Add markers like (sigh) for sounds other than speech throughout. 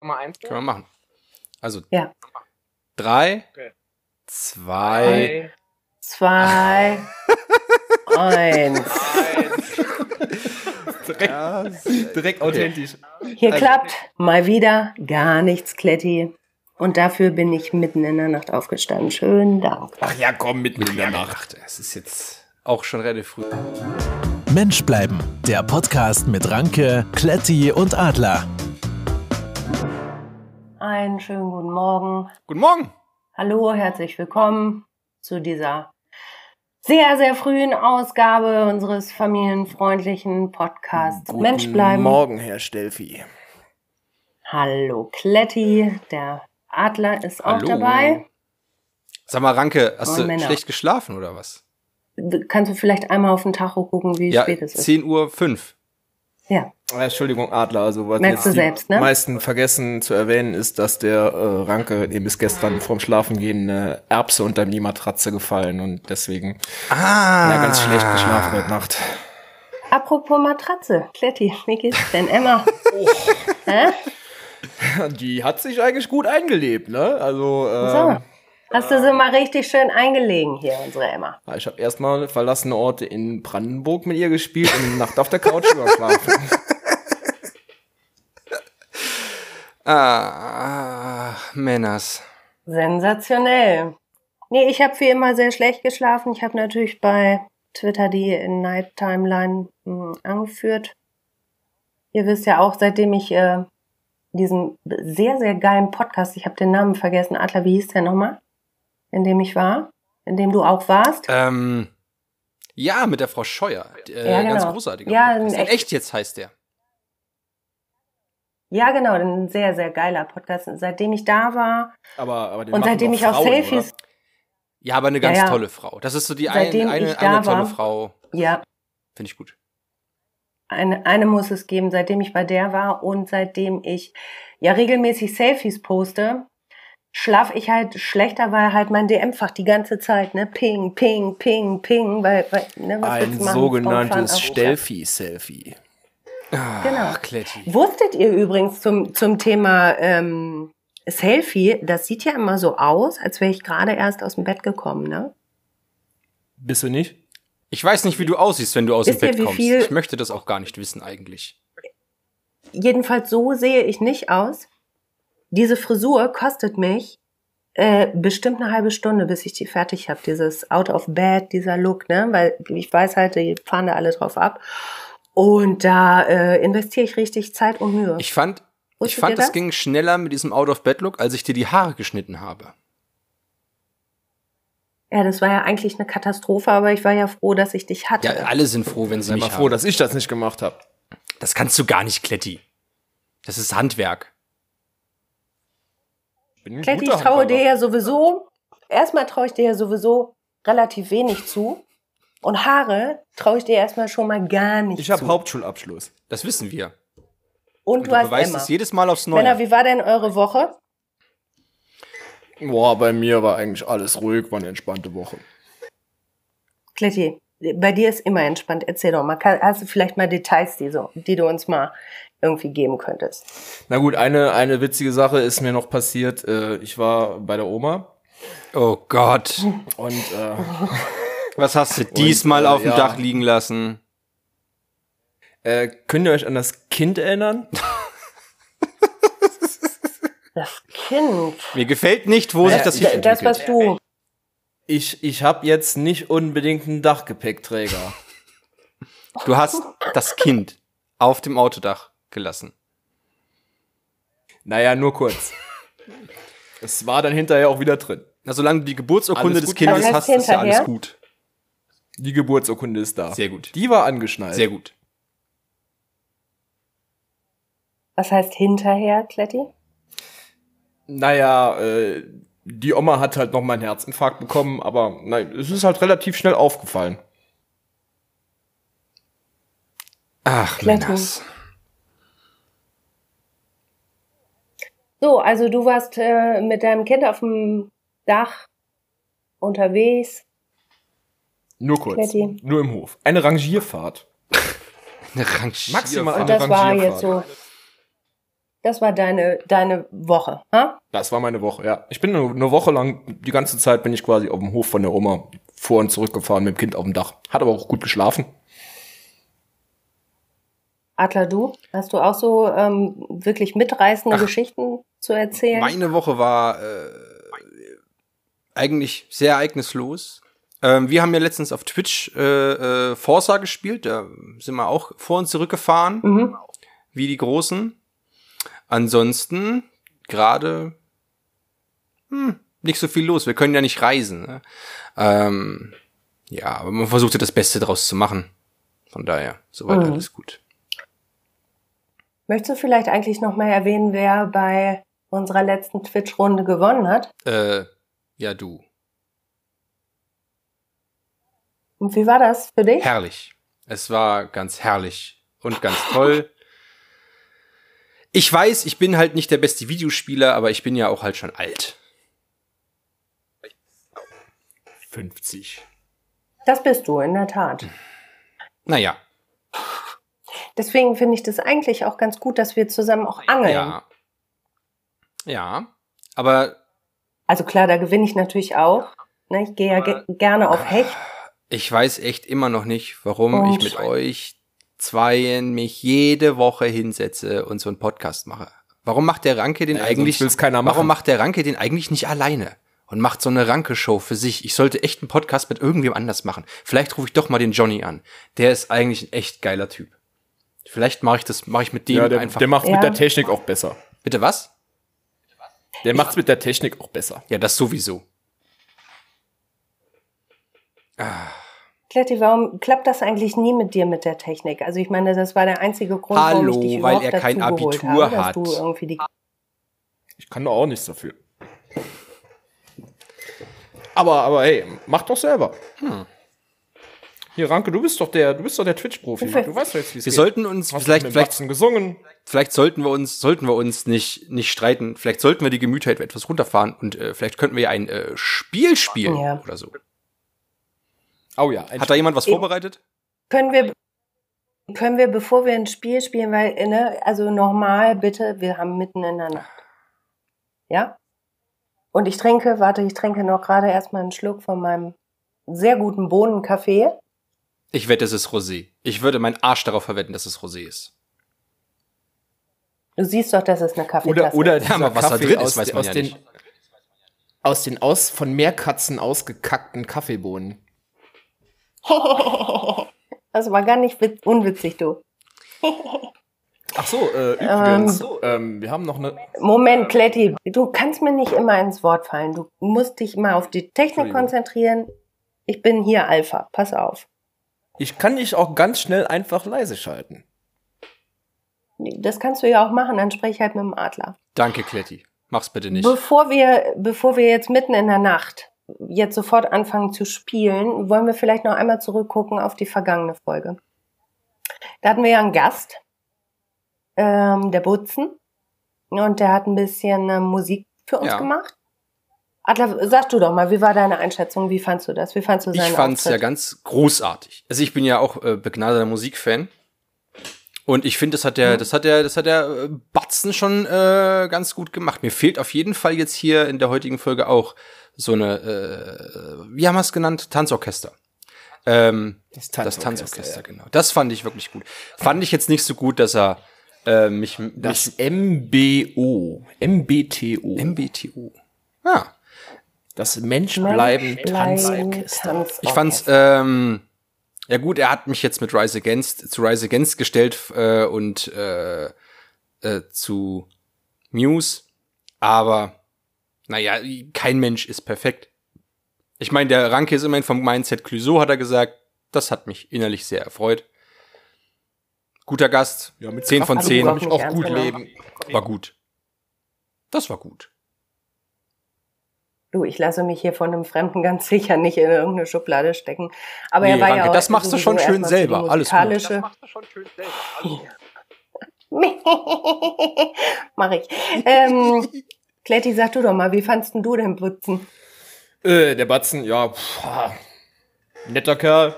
Mal eins. Können wir machen. Also Ja. drei, Okay. zwei, Zwei, (laughs) eins. Direkt, direkt authentisch. Hier klappt mal wieder gar nichts, Kletti. Und dafür bin ich mitten in der Nacht aufgestanden. Schönen Dank. Ach ja, komm, mitten in der Nacht. Ach, es ist jetzt auch schon relativ früh. Mensch bleiben, der Podcast mit Ranke, Kletti und Adler. Einen schönen guten Morgen. Guten Morgen. Hallo, herzlich willkommen zu dieser sehr, sehr frühen Ausgabe unseres familienfreundlichen Podcasts Mensch bleiben. Morgen, Herr Stelfi. Hallo Kletti, der Adler ist auch Hallo. dabei. Sag mal, Ranke, hast Moin, du Männer. schlecht geschlafen oder was? Kannst du vielleicht einmal auf den Tacho gucken, wie ja, spät es ist? 10 Uhr 5. Ja, Ah, Entschuldigung, Adler, also was Merkst jetzt du die selbst, ne? meisten vergessen zu erwähnen, ist, dass der äh, Ranke dem bis gestern vorm Schlafengehen eine Erbse unter die Matratze gefallen und deswegen Ah. ja, ganz schlecht geschlafen heute Nacht. apropos Matratze. Kletti, wie geht's denn, Emma? (laughs) Hä? Die hat sich eigentlich gut eingelebt, ne? Also, äh, So, hast du sie mal richtig schön eingelegen hier, unsere Emma. ich habe erstmal verlassene Orte in Brandenburg mit ihr gespielt und eine Nacht auf der Couch überschlafen. (laughs) Ah, Männers. Sensationell. Nee, ich habe wie immer sehr schlecht geschlafen. Ich habe natürlich bei Twitter die Night Timeline mh, angeführt. Ihr wisst ja auch, seitdem ich äh, diesen sehr, sehr geilen Podcast, ich habe den Namen vergessen, Adler, wie hieß der nochmal? In dem ich war? In dem du auch warst? Ähm, ja, mit der Frau Scheuer. Äh, Ja, Ganz genau. großartiger. Ja, Podcast. ein In echt- echt jetzt heißt der. Ja, genau, ein sehr, sehr geiler Podcast. Seitdem ich da war Aber, aber den und seitdem doch ich auch Frauen, Selfies, oder? Ja, aber eine ganz Ja, ja. tolle Frau. Das ist so die ein, eine, da eine tolle war- Frau. ja, Finde ich gut. Eine, eine muss es geben, seitdem ich bei der war und seitdem ich ja regelmäßig Selfies poste, schlaf ich halt schlechter, weil halt mein DM-Fach die ganze Zeit, ne, ping, ping, ping, ping, weil, weil ne, was Ein machen? Sogenanntes Stelfi-Selfie. Genau. Ach, Kletti. Wusstet ihr übrigens zum, zum Thema ähm, Selfie, das sieht ja immer so aus, als wäre ich gerade erst aus dem Bett gekommen, ne? Bist du nicht? Ich weiß nicht, wie du aussiehst, wenn du aus Wisst dem Bett kommst. Ich möchte das auch gar nicht wissen eigentlich. Jedenfalls so sehe ich nicht aus. Diese Frisur kostet mich äh, bestimmt eine halbe Stunde, bis ich die fertig habe. Dieses Out of Bed, dieser Look, ne? Weil ich weiß halt, die fahren da alle drauf ab. Und da äh, investiere ich richtig Zeit und Mühe. Ich fand, ich fand, das das? ging schneller mit diesem Out-of-Bed-Look, als ich dir die Haare geschnitten habe. ja, das war ja eigentlich eine Katastrophe, aber ich war ja froh, dass ich dich hatte. Ja, alle sind froh, wenn sie mich mal froh, haben. dass ich das nicht gemacht habe. Das kannst du gar nicht, Kletti. Das ist Handwerk. Kletti, ich traue dir ja sowieso, erstmal traue ich dir ja sowieso relativ wenig zu. Und Haare traue ich dir erstmal schon mal gar nicht Ich habe. Hauptschulabschluss. Das wissen wir. Und Und du du hast beweist Emma. es jedes Mal aufs Männer, Neue. wie war denn eure Woche? Boah, bei mir war eigentlich alles ruhig, war eine entspannte Woche. Kletti, bei dir ist immer entspannt. Erzähl doch mal. Kann- Hast du vielleicht mal Details, die, so, die du uns mal irgendwie geben könntest? Na gut, eine, eine witzige Sache ist mir noch passiert. Äh, ich war bei der Oma Oh Gott. und äh, (laughs) Was hast du diesmal äh, auf dem ja. Dach liegen lassen? äh, könnt ihr euch an das Kind erinnern? Das Kind. Mir gefällt nicht, wo sich das ich- hin Das, was du. Ich, ich habe jetzt nicht unbedingt einen Dachgepäckträger. (laughs) Du hast das Kind auf dem Autodach gelassen. naja, nur kurz. Es war dann hinterher auch wieder drin. Na, solange du die Geburtsurkunde des. Kindes hast, ist ja alles gut. Die Geburtsurkunde ist da. Sehr gut. Die war angeschnallt. Sehr gut. Was heißt hinterher, Kletti? Naja, äh, die Oma hat halt noch mal einen Herzinfarkt bekommen, aber nein, es ist halt relativ schnell aufgefallen. Ach. Männers. So, also du warst äh, mit deinem Kind auf dem Dach unterwegs. Nur kurz. Kletti. Nur im Hof. Eine Rangierfahrt. (laughs) Eine Rangier Maximal Und eine das war Rangierfahrt. jetzt so. Das war deine, deine Woche, ha? Das war meine Woche, ja. Ich bin eine, eine Woche lang, die ganze Zeit bin ich quasi auf dem Hof von der Oma vor und zurück gefahren mit dem Kind auf dem Dach. Hat aber auch gut geschlafen. Adler, du? Hast du auch so ähm, wirklich mitreißende Ach, Geschichten zu erzählen? Meine Woche war äh, eigentlich sehr ereignislos. Ähm, wir haben ja letztens auf Twitch äh, äh, Forza gespielt. Da sind wir auch vor und zurück gefahren, Mhm. wie die Großen. Ansonsten gerade hm, nicht so viel los. Wir können ja nicht reisen. Ne? Ähm, ja, aber man versuchte das Beste draus zu machen. Von daher, soweit Mhm. alles gut. Möchtest du vielleicht eigentlich noch mal erwähnen, wer bei unserer letzten Twitch-Runde gewonnen hat? Äh, ja, du. Und wie war das für dich? Herrlich. Es war ganz herrlich und ganz toll. (laughs) Ich weiß, ich bin halt nicht der beste Videospieler, aber ich bin ja auch halt schon alt. 50. Das bist du, in der Tat. Naja, Deswegen finde ich das eigentlich auch ganz gut, dass wir zusammen auch angeln. ja. Ja, aber Also klar, da gewinne ich natürlich auch. Ne, ich gehe ja ge gerne auf Hecht. ich weiß echt immer noch nicht, warum Und- ich mit euch zweien mich jede Woche hinsetze und so einen Podcast mache. Warum macht der Ranke den Ja, eigentlich? Warum macht der Ranke den eigentlich nicht alleine? Und macht so eine Ranke-Show für sich. Ich sollte echt einen Podcast mit irgendwem anders machen. Vielleicht rufe ich doch mal den Johnny an. Der ist eigentlich ein echt geiler Typ. Vielleicht mache ich das, mache ich mit dem Ja, der, einfach. der macht's Ja. mit der Technik auch besser. Bitte was? Der macht's mit der Technik auch besser. Ja, das sowieso. Kletti, warum klappt das eigentlich nie mit dir mit der Technik? Also ich meine, das war der einzige Grund, warum Hallo, ich dich weil überhaupt er kein dazu geholt Abitur habe, dass hat. du irgendwie die Ich kann da auch nichts dafür. Aber, aber hey, mach doch selber. Hm. Hier, Ranke, du bist doch der, du bist doch der Twitch-Profi. Du weißt doch jetzt, wie es Wir geht. sollten uns Hast vielleicht, vielleicht, gesungen. vielleicht sollten wir uns, sollten wir uns nicht, nicht streiten. Vielleicht sollten wir die Gemüter etwas runterfahren und äh, vielleicht könnten wir ja ein äh, Spiel spielen Ja. oder so. Oh ja, Hat da jemand was vorbereitet? Können wir, können wir, bevor wir ein Spiel spielen, weil, ne, also normal bitte, wir haben mitten in der Nacht. Ja? Und ich trinke, warte, ich trinke noch gerade erstmal einen Schluck von meinem sehr guten Bohnenkaffee. Ich wette, es ist Rosé. Ich würde meinen Arsch darauf verwetten, dass es Rosé ist. Du siehst doch, dass es eine Kaffeetasse oder oder ist. Ja, dieser was da Kaffee drin ist, aus, weiß man aus ja den, nicht. Aus den aus von Meerkatzen ausgekackten Kaffeebohnen. Das (laughs) war gar nicht witz unwitzig, du. Ach so, äh, übrigens, ähm, wir haben noch eine. Moment, Kletti, du kannst mir nicht immer ins Wort fallen. Du musst dich mal auf die Technik konzentrieren. Ich bin hier Alpha. Pass auf. Ich kann dich auch ganz schnell einfach leise schalten. Das kannst du ja auch machen, dann sprech halt mit dem Adler. Danke, Kletti. Mach's bitte nicht. Bevor wir, bevor wir jetzt mitten in der Nacht jetzt sofort anfangen zu spielen, wollen wir vielleicht noch einmal zurückgucken auf die vergangene Folge. Da hatten wir ja einen Gast, ähm, der Butzen, und der hat ein bisschen äh, Musik für uns Ja. gemacht. Adler, sag du doch mal, wie war deine Einschätzung? Wie fandst du das? Wie fandst du seinen Ich fand's ja Auftritt? ganz großartig. Also ich bin ja auch äh, begnadeter Musikfan. Und ich finde, das hat der, das hat der, das hat der Batzen schon äh, ganz gut gemacht. Mir fehlt auf jeden Fall jetzt hier in der heutigen Folge auch so eine, äh, wie haben wir es genannt? Tanzorchester. Ähm, Das das Tanzorchester, Tanzorchester, genau. Das fand ich wirklich gut. Fand ich jetzt nicht so gut, dass er äh, mich, mich Das MBO. MBTO. MBTO. Ah, das Menschbleiben Mensch bleiben Tanzorchester. Tanzorchester. Ich fand's, ähm, ja gut, er hat mich jetzt mit Rise Against zu Rise Against gestellt äh, und äh, äh, zu Muse, aber naja, kein Mensch ist perfekt. Ich meine, der Ranke ist immerhin vom Mindset Clouseau, hat er gesagt. Das hat mich innerlich sehr erfreut. Guter Gast, Ja, mit 10 von Kraft 10, kann kann ich auch gut genommen. leben. war gut. Das war gut. Du, ich lasse mich hier von einem Fremden ganz sicher nicht in irgendeine Schublade stecken. Aber er Nee, war Ranke, ja auch das machst du schon schön erstmal für die selber. Alles gut. (laughs) Mach ich. Ähm, Kletti, sag du doch mal, wie fandst denn du den Putzen? Äh, der Batzen, ja, pff, netter Kerl.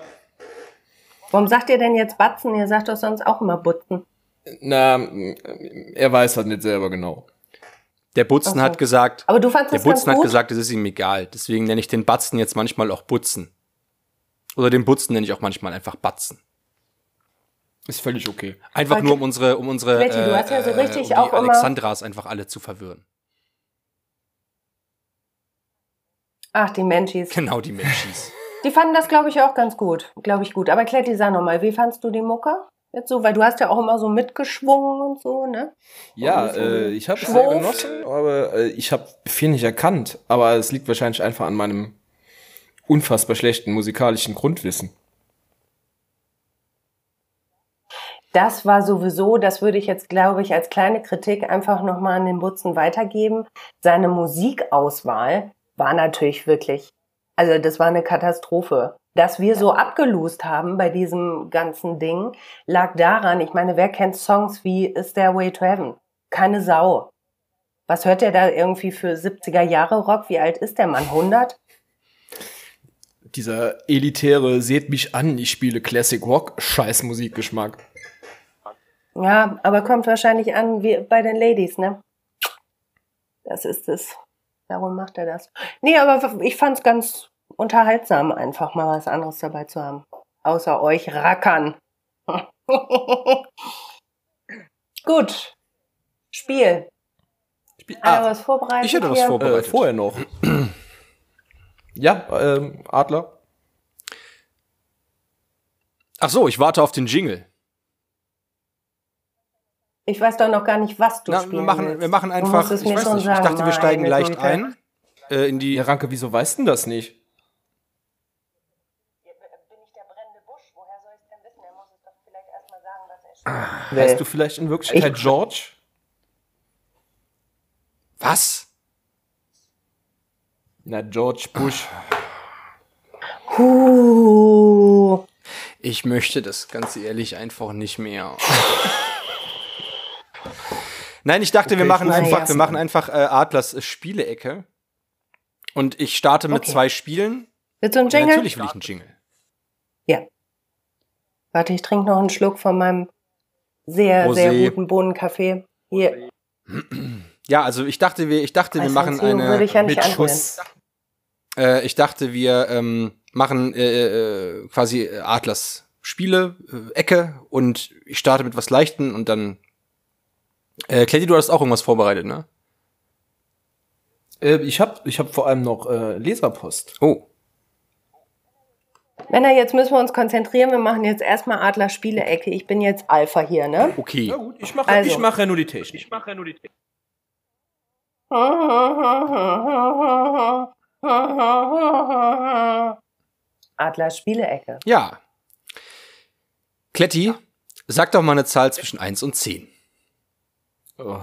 Warum sagt ihr denn jetzt Batzen? Ihr sagt doch sonst auch immer Butzen. Na, er weiß halt nicht selber genau. Der Butzen so. hat gesagt, Aber du fandest der Butzen hat gut? gesagt, es ist ihm egal. Deswegen nenne ich den Batzen jetzt manchmal auch Butzen. Oder den Butzen nenne ich auch manchmal einfach Batzen. Ist völlig okay. Einfach Aber nur um unsere, um unsere, Betty, du hast ja so richtig um die auch immer- Alexandras einfach alle zu verwirren. Ach, die Menschis. Genau, die Menschis. (laughs) Die fanden das, glaube ich, auch ganz gut. Glaube ich gut. Aber Kletti, sag nochmal, wie fandst du die Mucke? Jetzt so, weil du hast ja auch immer so mitgeschwungen und so, ne? Ja, äh, ich habe es sehr genossen, aber äh, ich habe viel nicht erkannt. Aber es liegt wahrscheinlich einfach an meinem unfassbar schlechten musikalischen Grundwissen. Das war sowieso, das würde ich jetzt, glaube ich, als kleine Kritik einfach nochmal an den Butzen weitergeben. Seine Musikauswahl war natürlich wirklich, also das war eine Katastrophe. Dass wir so abgelost haben bei diesem ganzen Ding, lag daran, ich meine, wer kennt Songs wie Stairway to Heaven? Keine Sau. Was hört der da irgendwie für 70er Jahre Rock? Wie alt ist der Mann? 100? Dieser elitäre, seht mich an, ich spiele Classic Rock, scheiß Musikgeschmack. Ja, aber kommt wahrscheinlich an wie bei den Ladies, ne? Das ist es. Darum macht er das. Nee, aber ich fand's ganz unterhaltsam, einfach mal was anderes dabei zu haben. Außer euch Rackern. (laughs) Gut. Spiel. Einer was vorbereitet? ich hätte was hier? vor- Äh, Vorbereitet. vorher noch. (clears throat) ja, ähm, Adler. Ach so, ich warte auf den Jingle. Ich weiß doch noch gar nicht, was du Na, spielen wir machen, willst. wir machen einfach, ich weiß nicht, ich sagen, dachte, wir steigen leicht Güte. ein äh, in die, Ja, Ranke, wieso weißt du denn das nicht? Bin ich der brennende Busch? Woher soll ich es denn wissen? Er muss es doch vielleicht erstmal sagen, was er spielt. Heißt du vielleicht in Wirklichkeit Ich- George? was? Na, George Bush. Huh. Ich möchte das ganz ehrlich einfach nicht mehr. (laughs) Nein, ich dachte, wir Okay, machen ich rufe einfach, wir machen einfach äh, Adlers Spielecke. Und ich starte mit Okay. zwei Spielen. Willst du einen Ja, Jingle? natürlich will ich einen Jingle. Ja. Warte, ich trinke noch einen Schluck von meinem sehr, Rosé. sehr guten Bohnenkaffee. Hier, Ja, also ich dachte, wir, ich dachte, wir machen eine. ich ja mit. Schuss. Äh, ich dachte, wir ähm, machen äh, äh, quasi Adlers Spiele, äh, Ecke und ich starte mit was Leichten und dann. Äh, Kletti, du hast auch irgendwas vorbereitet, ne? Äh, ich habe ich hab vor allem noch äh, Leserpost. Oh. Männer, jetzt müssen wir uns konzentrieren. Wir machen jetzt erstmal Adler Spielecke. Ich bin jetzt Alpha hier, ne? Okay. Ja gut, ich mache Also. ich mach ja nur die Technik. Ich mache ja nur die Technik. Adler Spielecke. Ja. Kletti, sag doch mal eine Zahl zwischen 1 und 10. Oh.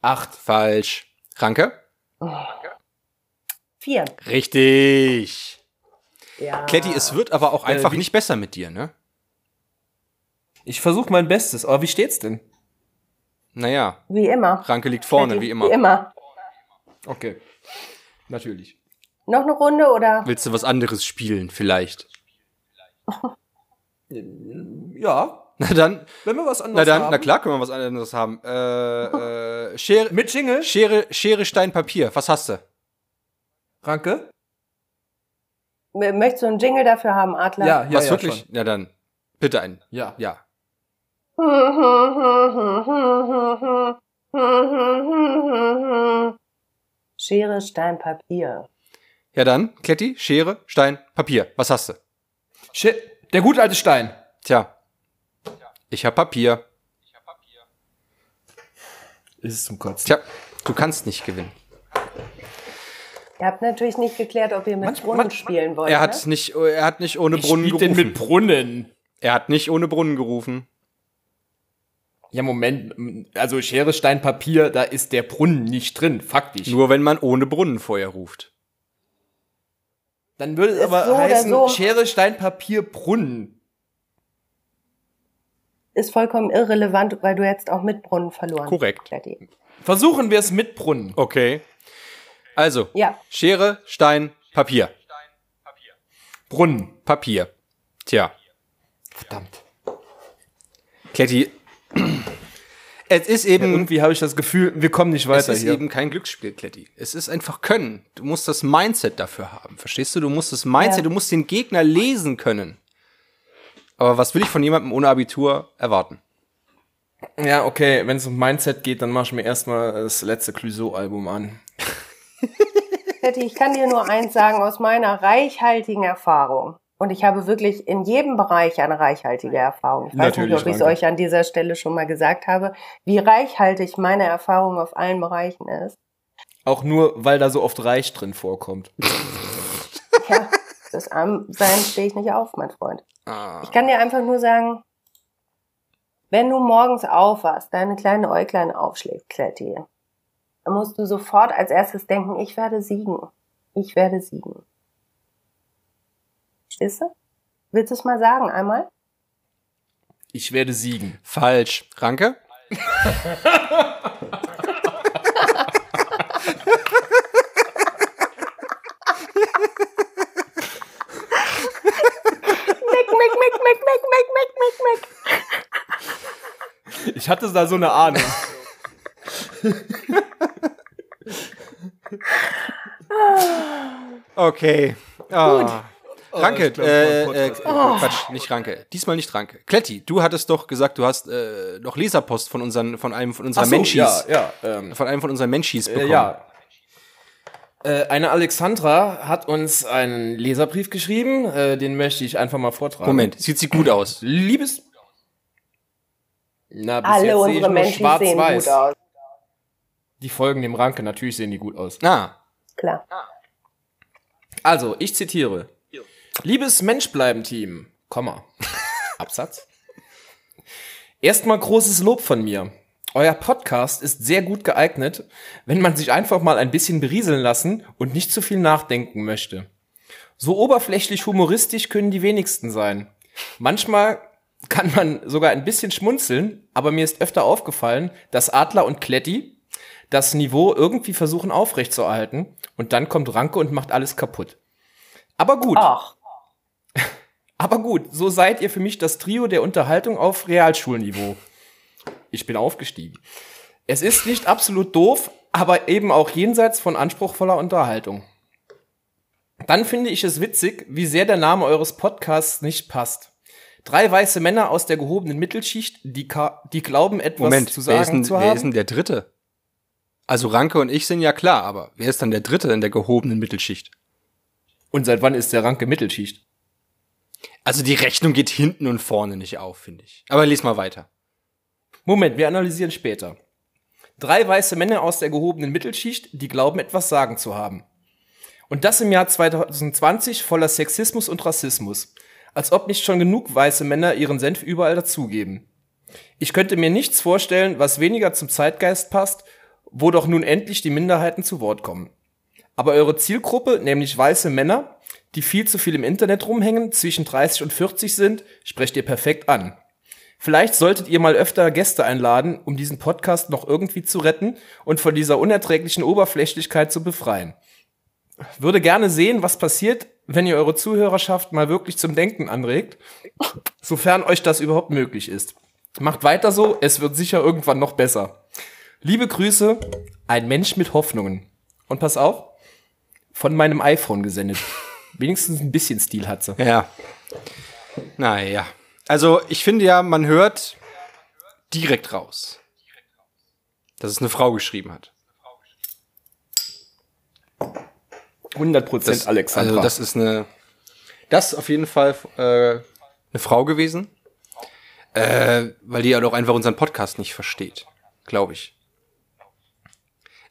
Acht. Falsch. Ranke? Vier. Richtig. Ja. Kletti, es wird aber auch einfach wie- nicht besser mit dir, ne? Ich versuche mein Bestes, aber wie steht's denn? Naja, Wie immer. Ranke liegt vorne, Kletti, wie immer. Wie immer. Okay. Natürlich. Noch eine Runde oder? Willst du was anderes spielen, vielleicht? Ja, Na dann, wenn wir was na anderes dann, haben. na klar können wir was anderes haben. Äh, äh, Schere, Mit Jingle? Schere, Schere, Stein, Papier. Was hast du? Ranke? Möchtest du einen Jingle dafür haben, Adler? Ja, ja, was ja, wirklich? Schon. Ja dann, bitte einen. Ja. Ja. Schere, Stein, Papier. Ja dann, Kletti, Schere, Stein, Papier. Was hast du? Shit. Der gute alte Stein. Tja. Ich hab Papier. Ist es zum Kotzen. Tja, du kannst nicht gewinnen. Ihr habt natürlich nicht geklärt, ob ihr mit Manch- Brunnen manch- spielen wollt. Er hat ne? nicht, er hat nicht ohne Brunnen spielt denn gerufen. mit Brunnen? er hat nicht ohne Brunnen gerufen. Ja, Moment. Also Schere, Stein, Papier, da ist der Brunnen nicht drin, faktisch. Nur wenn man ohne Brunnen vorher ruft. Dann würde es Ist aber so heißen so. Schere, Stein, Papier, Brunnen. Ist vollkommen irrelevant, weil du jetzt auch mit Brunnen verloren. Korrekt. Kletti. Versuchen wir es mit Brunnen. Okay. Also, Ja. Schere, Stein, Papier. Brunnen. Papier. Tja, Verdammt. Kletti, Es ist Ja, eben, irgendwie habe ich das Gefühl, wir kommen nicht weiter ist hier. eben kein Glücksspiel, Kletti. Es ist eben kein Glücksspiel, Kletti. Es ist hier. eben kein Glücksspiel, Kletti. Es ist einfach Können. Du musst das Mindset dafür haben. Verstehst du? Du musst das Mindset, Ja. du musst den Gegner lesen können. Aber was will ich von jemandem ohne Abitur erwarten? Ja, okay, wenn es um Mindset geht, dann mach ich mir erstmal das letzte Clouseau-Album an. Betty, ich kann dir nur eins sagen aus meiner reichhaltigen Erfahrung. Und ich habe wirklich in jedem Bereich eine reichhaltige Erfahrung. Ich weiß Natürlich, nicht, ob ich es euch an dieser Stelle schon mal gesagt habe, wie reichhaltig meine Erfahrung auf allen Bereichen ist. Auch nur, weil da so oft Reich drin vorkommt. Ja, das Armsein (laughs) stehe ich nicht auf, mein Freund. Ah. Ich kann dir einfach nur sagen, wenn du morgens aufwachst, deine kleine Äuglein aufschlägt, Kletti, dann musst du sofort als erstes denken, ich werde siegen. Ich werde siegen. Ist du? Willst du es mal sagen einmal? Ich werde siegen. Falsch. Ranke? (laughs) mick, mick, mick, mick, mick, mick. Ich hatte da so eine Ahnung. Okay. Ah. Ranke, ich glaub, äh, mein äh, Podcast- Quatsch, nicht Ranke. Diesmal nicht Ranke. Kletti, du hattest doch gesagt, du hast äh, noch Leserpost von unseren, von einem von unseren so, Menschis, Ja, ja, ähm, von einem von unseren Menschis äh, bekommen. ja. Äh, eine Alexandra hat uns einen Leserbrief geschrieben, äh, den möchte ich einfach mal vortragen. Moment, sieht sie gut aus? Liebes. Na, bis Alle jetzt sehe ich unsere Menschen sehen schwarz-weiß. gut aus. Die folgen dem Ranke, natürlich sehen die gut aus. Ah, Klar. Also, ich zitiere. Liebes Menschbleiben-Team, Komma, (laughs) Absatz. Erstmal großes Lob von mir. Euer Podcast ist sehr gut geeignet, wenn man sich einfach mal ein bisschen berieseln lassen und nicht zu viel nachdenken möchte. So oberflächlich humoristisch können die wenigsten sein. Manchmal kann man sogar ein bisschen schmunzeln, aber mir ist öfter aufgefallen, dass Adler und Kletti das Niveau irgendwie versuchen aufrechtzuerhalten und dann kommt Ranke und macht alles kaputt. Aber gut, Ach, (laughs) aber gut, so seid ihr für mich das Trio der Unterhaltung auf Realschulniveau. Ich bin aufgestiegen. Es ist nicht absolut doof, aber eben auch jenseits von anspruchsvoller Unterhaltung. Dann finde ich es witzig, wie sehr der Name eures Podcasts nicht passt. Drei weiße Männer aus der gehobenen Mittelschicht, die, die glauben, etwas Moment, zu wer ist, sagen denn, zu wer ist haben. denn der Dritte? Also Ranke und ich sind ja klar, aber wer ist dann der Dritte in der gehobenen Mittelschicht? Und seit wann ist der Ranke Mittelschicht? Also die Rechnung geht hinten und vorne nicht auf, finde ich. Aber lies mal weiter. Moment, wir analysieren später. Drei weiße Männer aus der gehobenen Mittelschicht, die glauben, etwas sagen zu haben. Und das im Jahr 2020 voller Sexismus und Rassismus. Als ob nicht schon genug weiße Männer ihren Senf überall dazugeben. Ich könnte mir nichts vorstellen, was weniger zum Zeitgeist passt, wo doch nun endlich die Minderheiten zu Wort kommen. Aber eure Zielgruppe, nämlich weiße Männer, die viel zu viel im Internet rumhängen, zwischen 30 und 40 sind, sprecht ihr perfekt an. Vielleicht solltet ihr mal öfter Gäste einladen, um diesen Podcast noch irgendwie zu retten und von dieser unerträglichen Oberflächlichkeit zu befreien. Würde gerne sehen, was passiert, wenn ihr eure Zuhörerschaft mal wirklich zum Denken anregt, sofern euch das überhaupt möglich ist. Macht weiter so, es wird sicher irgendwann noch besser. Liebe Grüße, ein Mensch mit Hoffnungen. Und pass auf, von meinem iPhone gesendet. Wenigstens ein bisschen Stil hat sie. Ja. Naja. Also ich finde ja, man hört direkt raus, dass es eine Frau geschrieben hat. 100% Das, Alexandra. Also das ist eine, das ist auf jeden Fall äh, eine Frau gewesen, äh, weil die ja doch einfach unseren Podcast nicht versteht, glaube ich.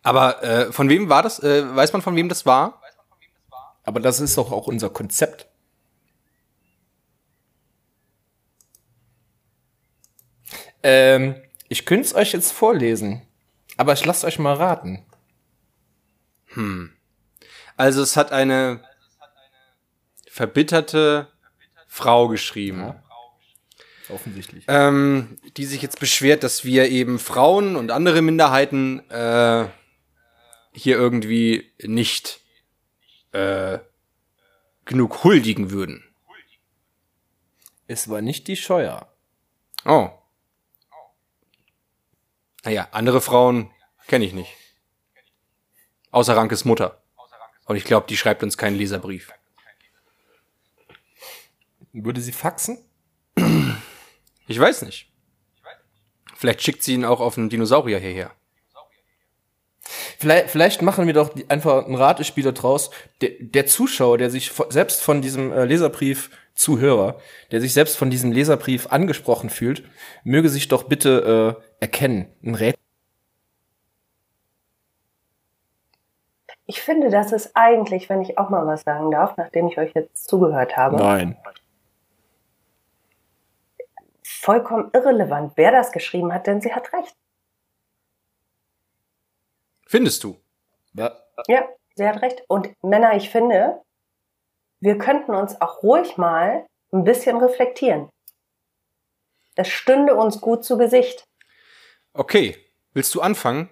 Aber äh, von wem war das? Äh, weiß man von wem das war? Aber das ist doch auch unser Konzept. Ähm, ich könnte es euch jetzt vorlesen, aber ich lasst euch mal raten. Also es hat eine verbitterte Frau geschrieben. Offensichtlich. ähm, die sich jetzt beschwert, dass wir eben Frauen und andere Minderheiten äh, hier irgendwie nicht äh, genug huldigen würden. Es war nicht die Scheuer. Oh. Naja, andere Frauen kenne ich nicht. Außer Rankes Mutter. Und ich glaube, die schreibt uns keinen Leserbrief. Würde sie faxen? (clears throat) Ich weiß nicht. Vielleicht schickt sie ihn auch auf einen Dinosaurier hierher. Vielleicht, vielleicht machen wir doch einfach ein Ratespiel da draus. Der, der Zuschauer, der sich selbst von diesem äh, Leserbrief Zuhörer, der sich selbst von diesem Leserbrief angesprochen fühlt, möge sich doch bitte äh, erkennen. Ein Rätsel. Ich finde, das ist eigentlich, wenn ich auch mal was sagen darf, nachdem ich euch jetzt zugehört habe, Nein. vollkommen irrelevant, wer das geschrieben hat, denn sie hat recht. Findest du? Ja. Ja, sie hat recht. Und Männer, ich finde, wir könnten uns auch ruhig mal ein bisschen reflektieren. Es stünde uns gut zu Gesicht. Okay. Willst du anfangen?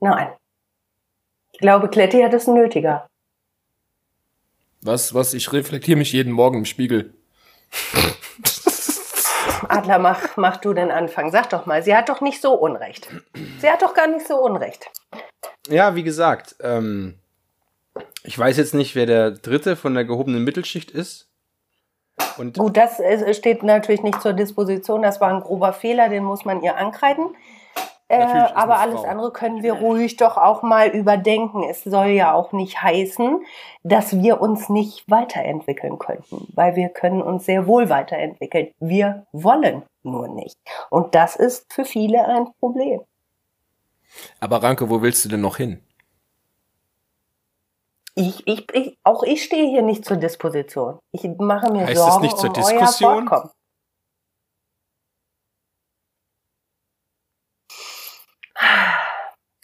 Nein. Ich glaube, Kletti hat es nötiger. Was, was, ich reflektiere mich jeden Morgen im Spiegel. Adler, mach, mach du den Anfang. Sag doch mal, sie hat doch nicht so Unrecht. Sie hat doch gar nicht so Unrecht. Ja, wie gesagt, ähm, ich weiß jetzt nicht, wer der dritte von der gehobenen Mittelschicht ist. Und Gut, das steht natürlich nicht zur Disposition. Das war ein grober Fehler, den muss man ihr ankreiden. Äh, aber alles Frau. andere können wir ruhig doch auch mal überdenken. Es soll ja auch nicht heißen, dass wir uns nicht weiterentwickeln könnten, weil wir können uns sehr wohl weiterentwickeln. Wir wollen nur nicht. Und das ist für viele ein Problem. Aber Ranke, wo willst du denn noch hin? Ich, ich, ich, auch ich stehe hier nicht zur Disposition. Ich mache mir Heißt Sorgen nicht zur um Diskussion? euer Fortkommen.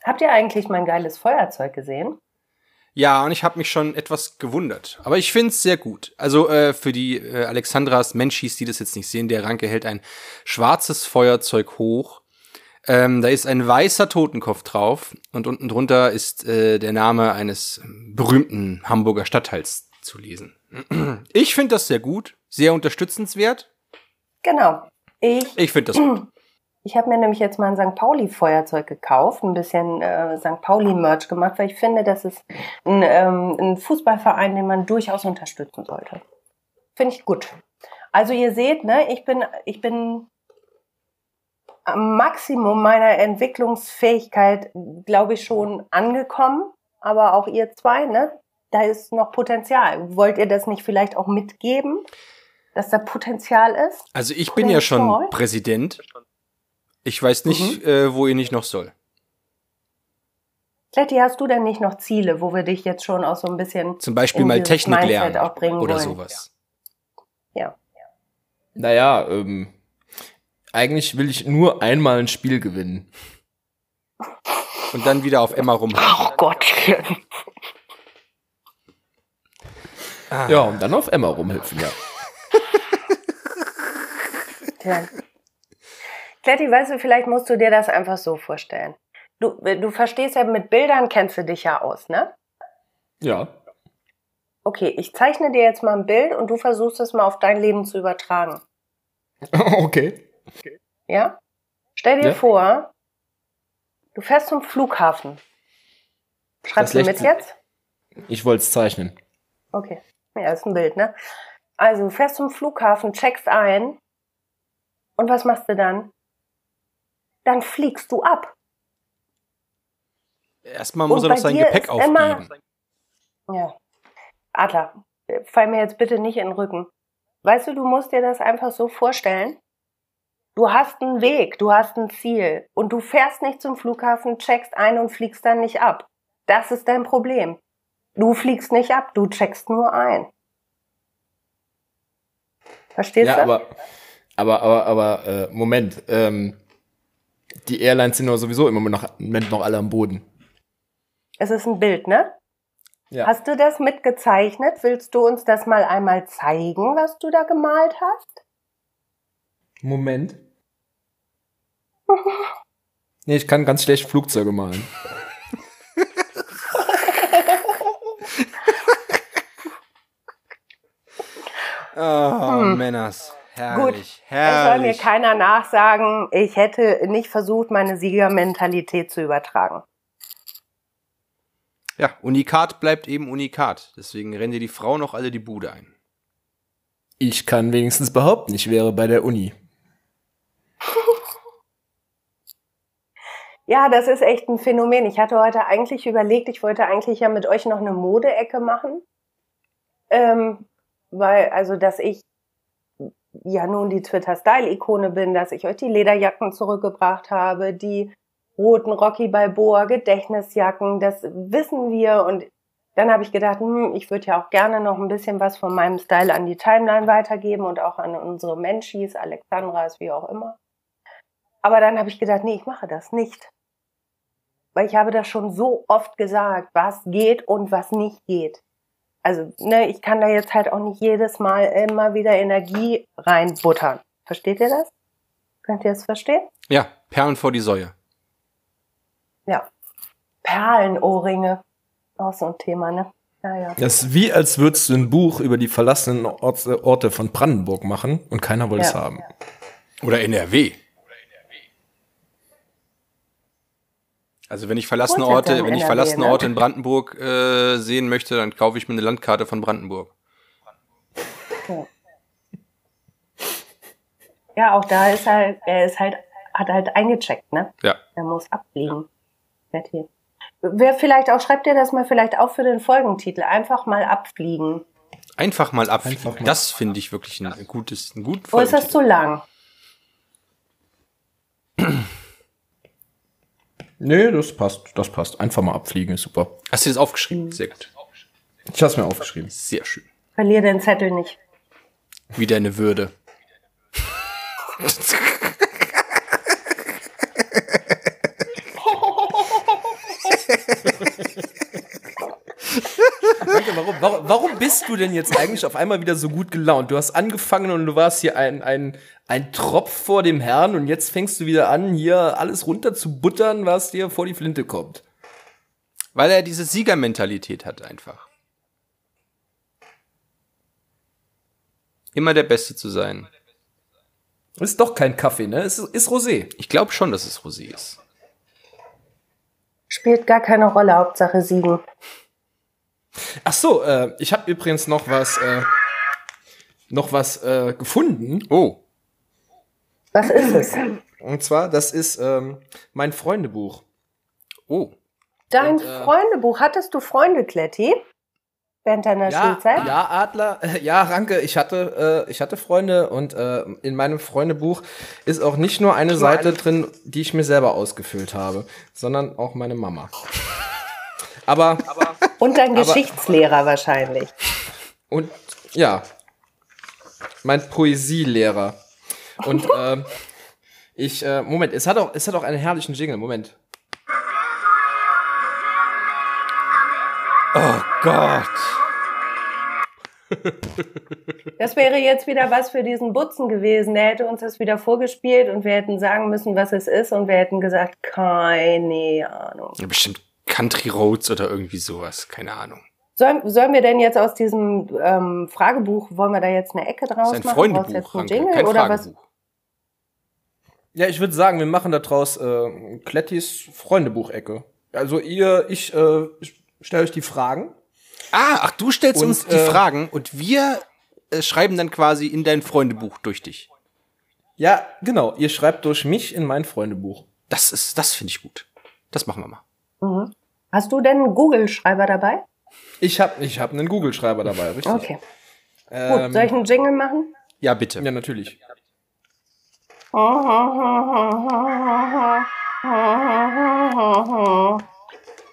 Habt ihr eigentlich mein geiles Feuerzeug gesehen? ja, und ich habe mich schon etwas gewundert. Aber ich finde es sehr gut. Also äh, für die äh, Alexandras Menschis, die das jetzt nicht sehen, der Ranke hält ein schwarzes Feuerzeug hoch. Ähm, da ist ein weißer Totenkopf drauf und unten drunter ist äh, der Name eines berühmten Hamburger Stadtteils zu lesen. (clears throat) Ich finde das sehr gut, sehr unterstützenswert. Genau. Ich, Ich finde das gut. (clears throat) ich habe mir nämlich jetzt mal ein St. Pauli-Feuerzeug gekauft, ein bisschen äh, St. Pauli-Merch gemacht, weil ich finde, das ist ein, ähm, ein Fußballverein, den man durchaus unterstützen sollte. Finde ich gut. Also ihr seht, ne, ich bin, ich bin am Maximum meiner Entwicklungsfähigkeit, glaube ich, schon angekommen. Aber auch ihr zwei, ne? Da ist noch Potenzial. Wollt ihr das nicht vielleicht auch mitgeben, dass da Potenzial ist? Also ich bin ja schon Potenzial? Präsident. Ich weiß nicht, äh, wo ihr nicht noch soll. Kletti, hast du denn nicht noch Ziele, wo wir dich jetzt schon auch so ein bisschen Zum Beispiel in mal Technik Mindset lernen auch bringen oder wollen? sowas. Ja. Naja, ähm, eigentlich will ich nur einmal ein Spiel gewinnen. Und dann wieder auf Emma rumhacken. Oh Gottchen. Ja, und dann auf Emma rumhüpfen, ja. Ja. Kletti, weißt du, vielleicht musst du dir das einfach so vorstellen. Du, du verstehst ja, mit Bildern kennst du dich ja aus, ne? Ja. Okay, ich zeichne dir jetzt mal ein Bild und du versuchst es mal auf dein Leben zu übertragen. (laughs) okay. Ja? Stell dir Ja. vor, du fährst zum Flughafen. Schreibst du Das mit lächst- jetzt? Ich wollte es zeichnen. Okay. Ja, ist ein Bild, ne? Also, du fährst zum Flughafen, checkst ein. Und was machst du dann? Dann fliegst du ab. Erstmal muss Und er noch sein Gepäck aufgeben. Ja. Adler, fall mir jetzt bitte nicht in den Rücken. Weißt du, du musst dir das einfach so vorstellen. Du hast einen Weg, du hast ein Ziel und du fährst nicht zum Flughafen, checkst ein und fliegst dann nicht ab. Das ist dein Problem. Du fliegst nicht ab, du checkst nur ein. Verstehst Ja, du? aber, aber, aber, aber, äh, Moment. Ähm, die Airlines sind doch sowieso im Moment noch, im Moment noch alle am Boden. Es ist ein Bild, ne? Ja. Hast du das mitgezeichnet? Willst du uns das mal einmal zeigen, was du da gemalt hast? Moment. Nee, ich kann ganz schlecht Flugzeuge malen. (laughs) Oh, Hm. Männers. Herrlich, Es soll mir herrlich. keiner nachsagen, ich hätte nicht versucht, meine Siegermentalität zu übertragen. Ja, Unikat bleibt eben Unikat. Deswegen rennen dir die Frauen noch alle die Bude ein. Ich kann wenigstens behaupten, ich wäre bei der Uni. Ja, das ist echt ein Phänomen. Ich hatte heute eigentlich überlegt, ich wollte eigentlich ja mit euch noch eine Modeecke machen. Ähm, weil, also, dass ich ja nun die Twitter-Style-Ikone bin, dass ich euch die Lederjacken zurückgebracht habe, die roten Rocky Balboa Gedächtnisjacken, das wissen wir. Und dann habe ich gedacht, hm, ich würde ja auch gerne noch ein bisschen was von meinem Style an die Timeline weitergeben und auch an unsere Menschis, Alexandras, wie auch immer. Aber dann habe ich gedacht, nee, ich mache das nicht. Weil ich habe das schon so oft gesagt, was geht und was nicht geht. Also, ne, ich kann da jetzt halt auch nicht jedes Mal immer wieder Energie reinbuttern. Versteht ihr das? Könnt ihr es verstehen? Ja, Perlen vor die Säue. Ja. Perlenohrringe. Auch so ein Thema, ne? Ja, ja. Das ist wie, als würdest du ein Buch über die verlassenen Orte, von Brandenburg machen und keiner wollte es Ja. haben. Oder NRW. Also wenn ich verlassene Orte, wenn ich NRW, verlassene ne? Orte in Brandenburg äh, sehen möchte, dann kaufe ich mir eine Landkarte von Brandenburg. Ja, auch da ist halt, er ist halt, hat halt eingecheckt, ne? Ja. Er muss abfliegen. Betty. Wer vielleicht auch, schreibt ihr das mal vielleicht auch für den Folgentitel. Einfach mal abfliegen. Einfach mal abfliegen. Einfach mal. Das finde ich wirklich ein gutes, ein guten Wo ist das zu lang? (clears throat) Nee, das passt, das passt. Einfach mal abfliegen, ist super. Hast du das aufgeschrieben? Sehr gut. Ich hab's mir aufgeschrieben. Sehr schön. Verlier den Zettel nicht. Wie deine Würde. (laughs) Danke, warum, warum, warum bist du denn jetzt eigentlich auf einmal wieder so gut gelaunt? Du hast angefangen und du warst hier ein, ein, ein Tropf vor dem Herrn und jetzt fängst du wieder an, hier alles runter zu buttern, was dir vor die Flinte kommt. Weil er diese Siegermentalität hat einfach. Immer der Beste zu sein. Ist doch kein Kaffee, ne? Es ist, ist Rosé. Ich glaube schon, dass es Rosé ist. Spielt gar keine Rolle, Hauptsache siegen. Ach so, äh, ich habe übrigens noch was, äh, noch was äh, gefunden. Oh, Was ist es? Und zwar, das ist ähm, mein Freundebuch. oh. Dein Und, äh, Freundebuch. Hattest du Freunde, Kletti? Während deiner Ja, Schulzeit? ja, Adler, äh, ja, Ranke, ich hatte, äh, ich hatte Freunde und äh, in meinem Freundebuch ist auch nicht nur eine Seite drin, die ich mir selber ausgefüllt habe, sondern auch meine Mama. Aber, Und dein aber- Geschichtslehrer wahrscheinlich. und ja, mein Poesielehrer. Und (laughs) ähm, ich, äh, Moment, es hat auch, es hat auch einen herrlichen Jingle, Moment. Oh Gott. (laughs) Das wäre jetzt wieder was für diesen Butzen gewesen. Der hätte uns das wieder vorgespielt und wir hätten sagen müssen, was es ist und wir hätten gesagt, keine Ahnung. Ja, bestimmt Country Roads oder irgendwie sowas. Keine Ahnung. Sollen, sollen wir denn jetzt aus diesem ähm, Fragebuch, wollen wir da jetzt eine Ecke draus Das ist ein machen? Freundebuch, jetzt einen Jingle kein oder was? Fragebuch. Ja, ich würde sagen, wir machen daraus äh, Klettis Freundebuchecke. Also ihr, ich äh, stelle euch die Fragen. Ah, ach, du stellst Und, uns die äh, Fragen und wir äh, schreiben dann quasi in dein Freundebuch durch dich. Ja, genau. Ihr schreibt durch mich in mein Freundebuch. Das ist, das finde ich gut. Das machen wir mal. Mhm. Hast du denn einen Google-Schreiber dabei? Ich habe ich hab einen Google-Schreiber dabei, richtig? Okay. Gut, Ähm, soll ich einen Jingle machen? Ja, bitte. ja, natürlich.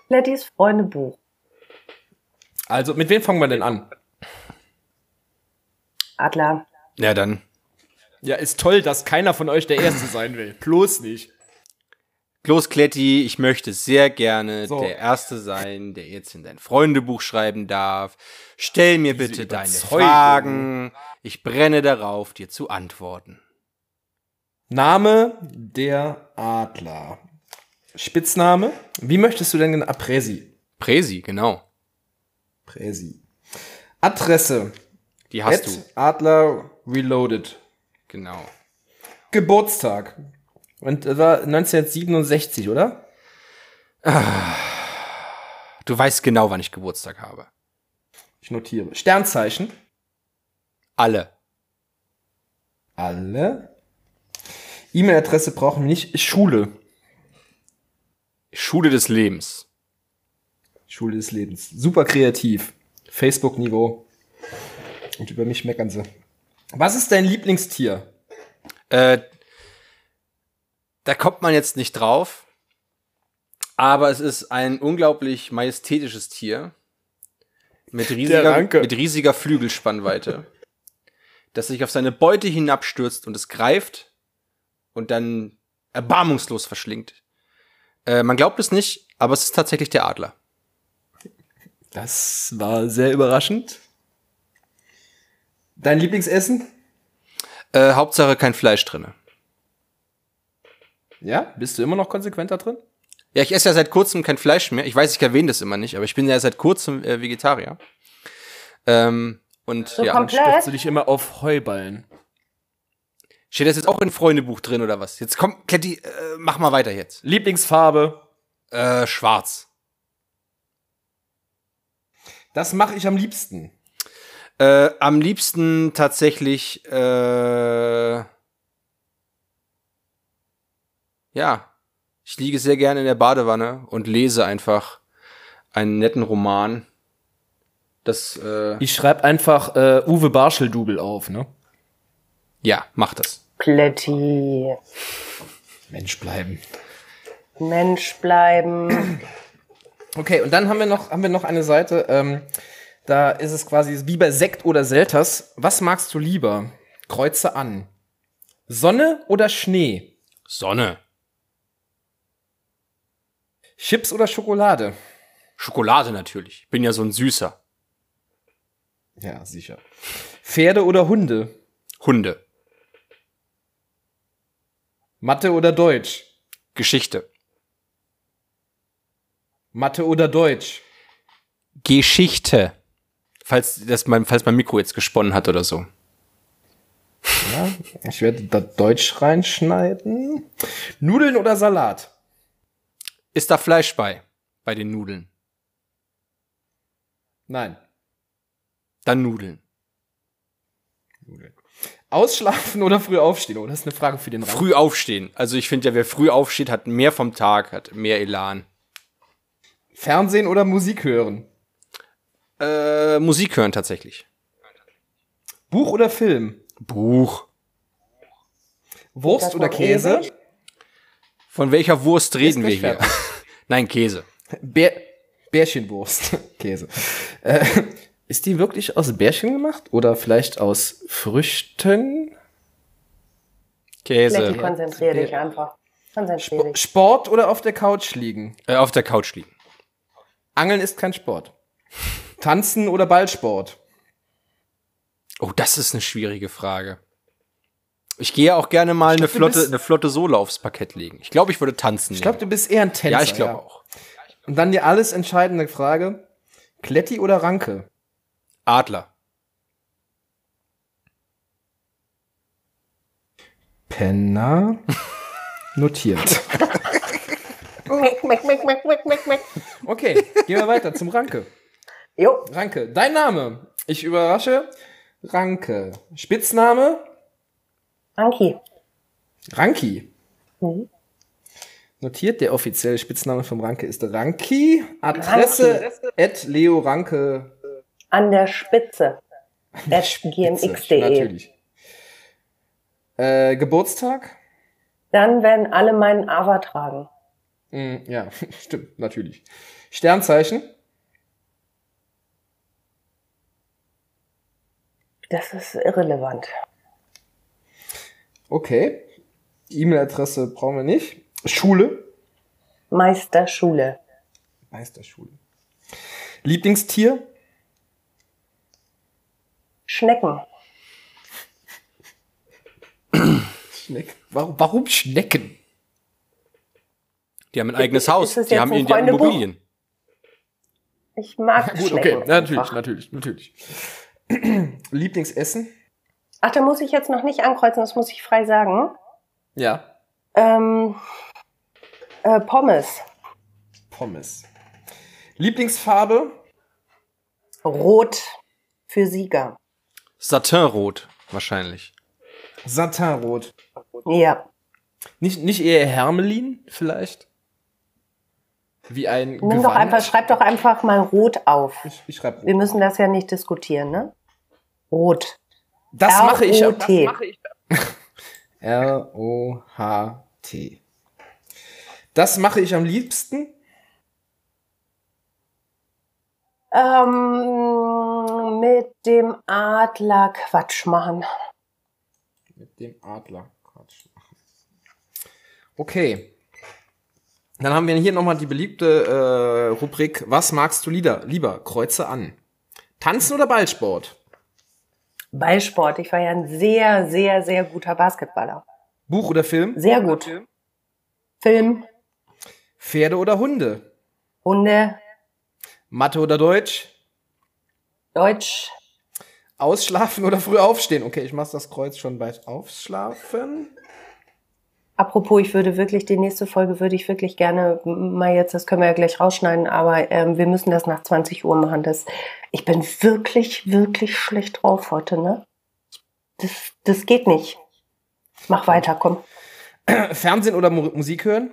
Lettys Freundebuch. Also, mit wem fangen wir denn an? Adler. Ja, dann. Ja, ist toll, dass keiner von euch der Erste sein will. Bloß nicht. Los, Kletti, ich möchte sehr gerne So. der Erste sein, der jetzt in dein Freundebuch schreiben darf. Stell mir bitte deine. Fragen. Ich brenne darauf, dir zu antworten. Name der Adler. Spitzname? Wie möchtest du denn gen- ah, Präsi? Präsi, genau. Präsi. Adresse. Die hast At du. Adler Reloaded. Genau. Geburtstag. Und das war 1967, oder? Du weißt genau, wann ich Geburtstag habe. Ich notiere. Sternzeichen. Alle. Alle. E-Mail-Adresse brauchen wir nicht. Schule. Schule des Lebens. Schule des Lebens. Super kreativ. Facebook-Niveau. Und über mich meckern sie. Was ist dein Lieblingstier? Äh, da kommt man jetzt nicht drauf, aber es ist ein unglaublich majestätisches Tier mit riesiger, mit riesiger Flügelspannweite, das sich auf seine Beute hinabstürzt und es greift und dann erbarmungslos verschlingt. Äh, man glaubt es nicht, aber es ist tatsächlich der Adler. Das war sehr überraschend. Dein Lieblingsessen? Äh, Hauptsache kein Fleisch drinne. Ja? Bist du immer noch konsequenter drin? Ja, ich esse ja seit kurzem kein Fleisch mehr. Ich weiß, ich erwähne das immer nicht, aber ich bin ja seit kurzem äh, Vegetarier. Ähm, und So ja, komplett? Stürzt du dich immer auf Heuballen. steht das jetzt auch in Freundebuch drin oder was? Jetzt komm, Kletti, äh, mach mal weiter jetzt. Lieblingsfarbe? Äh, schwarz. Das mache ich am liebsten. Äh, am liebsten tatsächlich, äh, ja, ich liege sehr gerne in der Badewanne und lese einfach einen netten Roman. Das, äh, Ich schreibe einfach äh, Uwe Barschel-Double auf, ne? ja, mach das. Kletti. Mensch bleiben. Mensch bleiben. Okay, und dann haben wir noch, haben wir noch eine Seite, ähm, da ist es quasi wie bei Sekt oder Selters. Was magst du lieber? Kreuze an. Sonne oder Schnee? Sonne. Chips oder Schokolade? Schokolade natürlich. Bin ja so ein Süßer. Ja, sicher. Pferde oder Hunde? Hunde. Mathe oder Deutsch? Geschichte. Mathe oder Deutsch? Geschichte. Falls das mein, falls mein Mikro jetzt gesponnen hat oder so. Ja, ich werde da Deutsch reinschneiden. Nudeln oder Salat? Ist da Fleisch bei? Bei den Nudeln. Nein. Dann Nudeln. Ausschlafen oder früh aufstehen? Oh, das ist eine Frage für den Raum. Früh aufstehen. Also ich finde ja, wer früh aufsteht, hat mehr vom Tag, hat mehr Elan. Fernsehen oder Musik hören? Äh, Musik hören tatsächlich. Buch oder Film? Buch. Wurst oder war Käse? Von welcher Wurst reden wir hier? (laughs) Nein, Käse. Bär Bärchenwurst. (laughs) Käse. Äh, ist die wirklich aus Bärchen gemacht? Oder vielleicht aus Früchten? Käse. konzentrier dich einfach. Konzentrier dich. Sport oder auf der Couch liegen? Äh, auf der Couch liegen. Angeln ist kein Sport. Tanzen oder Ballsport? Oh, das ist eine schwierige Frage. Ich gehe auch gerne mal eine glaub, du flotte, eine flotte Sohle aufs Parkett legen. Ich glaube, ich würde tanzen. Ich glaube, du bist eher ein Tänzer. ja, ich glaube auch. Und dann die alles entscheidende Frage. Kletti oder Ranke? Adler. Penner. (laughs) Notiert. Meck, meck, meck, meck, meck, meck, meck. Okay, gehen wir weiter zum Ranke. Jo, Ranke, dein Name. Ich überrasche. Ranke. Spitzname? Anki. Ranki. Mhm. Notiert, der offizielle Spitzname vom Ranke ist Ranki. Adresse at Leo Ranke. An der Spitze. At gmx.de. Natürlich. Äh, Geburtstag? Dann werden alle meinen Ava tragen. Mm, ja, (laughs) stimmt, natürlich. Sternzeichen? Das ist irrelevant. Okay. E-Mail-Adresse brauchen wir nicht. Schule? Meisterschule. Meisterschule. Lieblingstier? Schnecken. Schneck. Warum, warum Schnecken? Die haben ein eigenes Haus. Die haben, haben Freundebuch? Immobilien. Ich mag Gut, Schnecken. okay. Natürlich, natürlich, natürlich. (clears throat) Lieblingsessen? Ach, da muss ich jetzt noch nicht ankreuzen, das muss ich frei sagen. Ja. Ähm, äh, Pommes. Pommes. Lieblingsfarbe? Rot für Sieger. Satinrot, wahrscheinlich. Satinrot. Ja. Nicht, nicht eher Hermelin vielleicht? Wie ein Nimm doch Gewand? einfach, schreib doch einfach mal Rot auf. Ich, ich schreibe Wir müssen das ja nicht diskutieren, ne? Rot. Das mache ich. R-O-T. R-O-H-T. Das mache ich am liebsten. Ähm, mit dem Adler Quatsch machen. Mit dem Adler. Quatsch machen. Okay. Dann haben wir hier nochmal die beliebte äh, Rubrik Was magst du lieber? lieber? Kreuze an. Tanzen oder Ballsport? Ballsport. Ich war ja ein sehr, sehr, sehr guter Basketballer. Buch oder Film? Sehr gut. Film, Pferde oder Hunde? Hunde, Mathe oder Deutsch? Deutsch, Ausschlafen oder früh aufstehen? Okay, ich mache das Kreuz schon bei Aufschlafen. Apropos, ich würde wirklich, die nächste Folge würde ich wirklich gerne mal jetzt, das können wir ja gleich rausschneiden, aber ähm, wir müssen das nach 20 Uhr machen. Das, ich bin wirklich, wirklich schlecht drauf heute, ne? Das, das geht nicht. Mach weiter, komm. (clears throat) Fernsehen oder Mu Musik hören?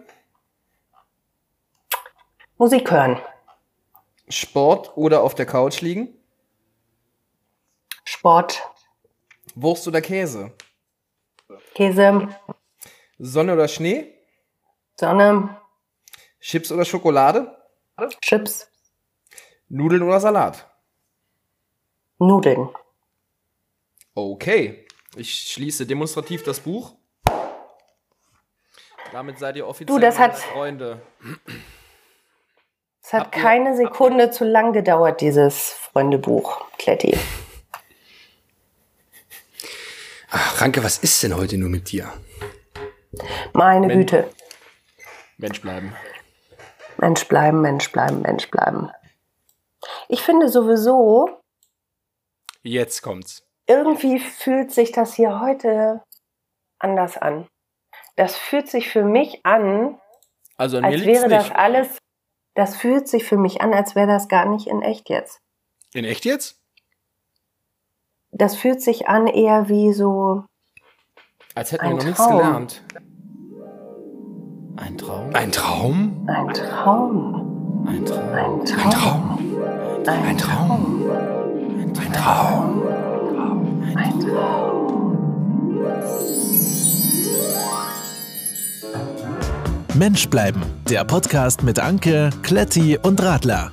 Musik hören. Sport oder auf der Couch liegen? Sport, Wurst oder Käse? Käse, Sonne oder Schnee? Sonne, Chips oder Schokolade? Chips, Nudeln oder Salat? Nudeln. Okay. Ich schließe demonstrativ das Buch. Damit seid ihr offiziell Du, das hat- Freunde. Es hat ihr- keine Sekunde zu lang gedauert, dieses Freundebuch, Kletti. Ach, Ranke, was ist denn heute nur mit dir? Meine Wenn- Güte. Mensch bleiben. Mensch bleiben, Mensch bleiben, Mensch bleiben. Ich finde sowieso, Jetzt kommt's. irgendwie fühlt sich das hier heute anders an. Das fühlt sich für mich an, Also an als wäre das nicht. alles, das fühlt sich für mich an, als wäre das gar nicht in echt jetzt. In echt jetzt? Das fühlt sich an eher wie so, Als hätten wir Ein noch nichts Traum. gelernt. Ein Traum? Ein Traum? ein Traum, Ein Traum. ein Ein Traum, Traum? ein Ein Traum? Ein Traum? ein Traum. Mensch bleiben, der Podcast mit Anke, Kletti und Radler.